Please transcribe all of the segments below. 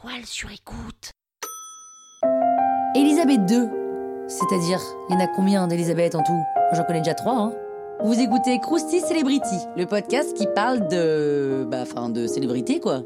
toile sur II. C'est-à-dire, il y en a combien d'Elisabeth en tout? J'en connais déjà trois, hein. Vous écoutez Krusty Celebrity, le podcast qui parle de. Bah, enfin, de célébrité, quoi.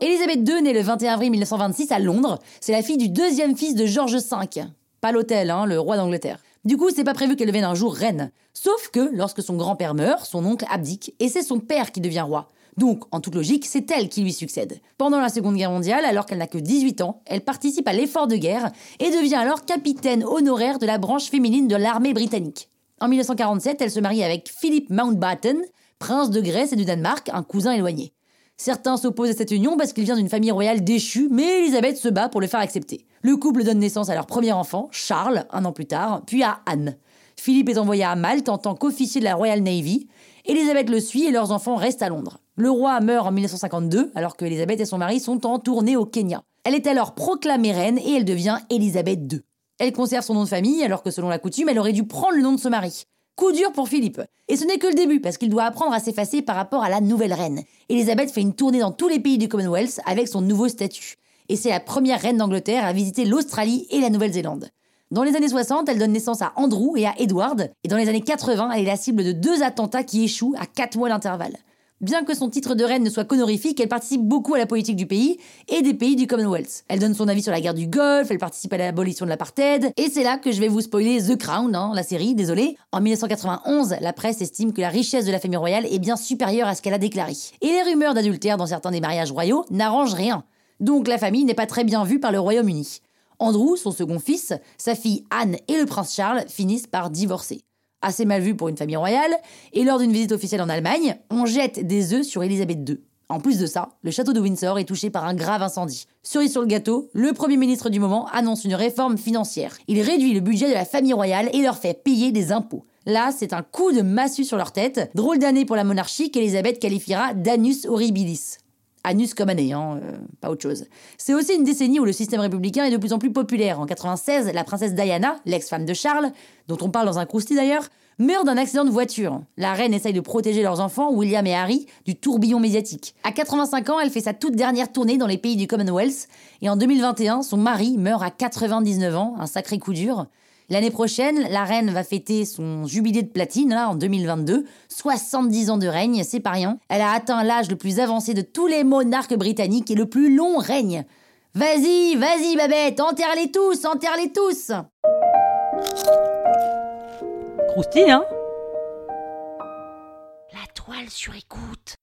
Elisabeth II, née le 21 avril 1926 à Londres, c'est la fille du deuxième fils de George V. Pas l'hôtel, hein, le roi d'Angleterre. Du coup, c'est pas prévu qu'elle devienne un jour reine. Sauf que, lorsque son grand-père meurt, son oncle abdique, et c'est son père qui devient roi. Donc, en toute logique, c'est elle qui lui succède. Pendant la Seconde Guerre mondiale, alors qu'elle n'a que 18 ans, elle participe à l'effort de guerre et devient alors capitaine honoraire de la branche féminine de l'armée britannique. En 1947, elle se marie avec Philip Mountbatten, prince de Grèce et du Danemark, un cousin éloigné. Certains s'opposent à cette union parce qu'il vient d'une famille royale déchue, mais Elisabeth se bat pour le faire accepter. Le couple donne naissance à leur premier enfant, Charles, un an plus tard, puis à Anne. Philippe est envoyé à Malte en tant qu'officier de la Royal Navy. Elisabeth le suit et leurs enfants restent à Londres. Le roi meurt en 1952, alors que Elisabeth et son mari sont en tournée au Kenya. Elle est alors proclamée reine et elle devient Elisabeth II. Elle conserve son nom de famille, alors que selon la coutume, elle aurait dû prendre le nom de son mari. Coup dur pour Philippe. Et ce n'est que le début, parce qu'il doit apprendre à s'effacer par rapport à la nouvelle reine. Elisabeth fait une tournée dans tous les pays du Commonwealth avec son nouveau statut. Et c'est la première reine d'Angleterre à visiter l'Australie et la Nouvelle-Zélande. Dans les années 60, elle donne naissance à Andrew et à Edward, et dans les années 80, elle est la cible de deux attentats qui échouent à quatre mois d'intervalle. Bien que son titre de reine ne soit qu'honorifique, elle participe beaucoup à la politique du pays et des pays du Commonwealth. Elle donne son avis sur la guerre du Golfe, elle participe à l'abolition de l'apartheid, et c'est là que je vais vous spoiler The Crown, hein, la série, désolé. En 1991, la presse estime que la richesse de la famille royale est bien supérieure à ce qu'elle a déclaré. Et les rumeurs d'adultère dans certains des mariages royaux n'arrangent rien. Donc la famille n'est pas très bien vue par le Royaume-Uni. Andrew, son second fils, sa fille Anne et le prince Charles finissent par divorcer. Assez mal vu pour une famille royale, et lors d'une visite officielle en Allemagne, on jette des œufs sur Elisabeth II. En plus de ça, le château de Windsor est touché par un grave incendie. Cerise sur le gâteau, le Premier ministre du moment annonce une réforme financière. Il réduit le budget de la famille royale et leur fait payer des impôts. Là, c'est un coup de massue sur leur tête. Drôle d'année pour la monarchie qu'Elisabeth qualifiera d'anus horribilis. Anus comme hein, euh, pas autre chose. C'est aussi une décennie où le système républicain est de plus en plus populaire. En 96, la princesse Diana, l'ex-femme de Charles, dont on parle dans un crousty d'ailleurs, meurt d'un accident de voiture. La reine essaye de protéger leurs enfants, William et Harry, du tourbillon médiatique. À 85 ans, elle fait sa toute dernière tournée dans les pays du Commonwealth, et en 2021, son mari meurt à 99 ans, un sacré coup dur. L'année prochaine, la reine va fêter son jubilé de platine, là, en 2022. 70 ans de règne, c'est pas rien. Elle a atteint l'âge le plus avancé de tous les monarques britanniques et le plus long règne. Vas-y, vas-y, Babette, enterre-les tous, enterre-les tous Croustille, hein? La toile sur écoute.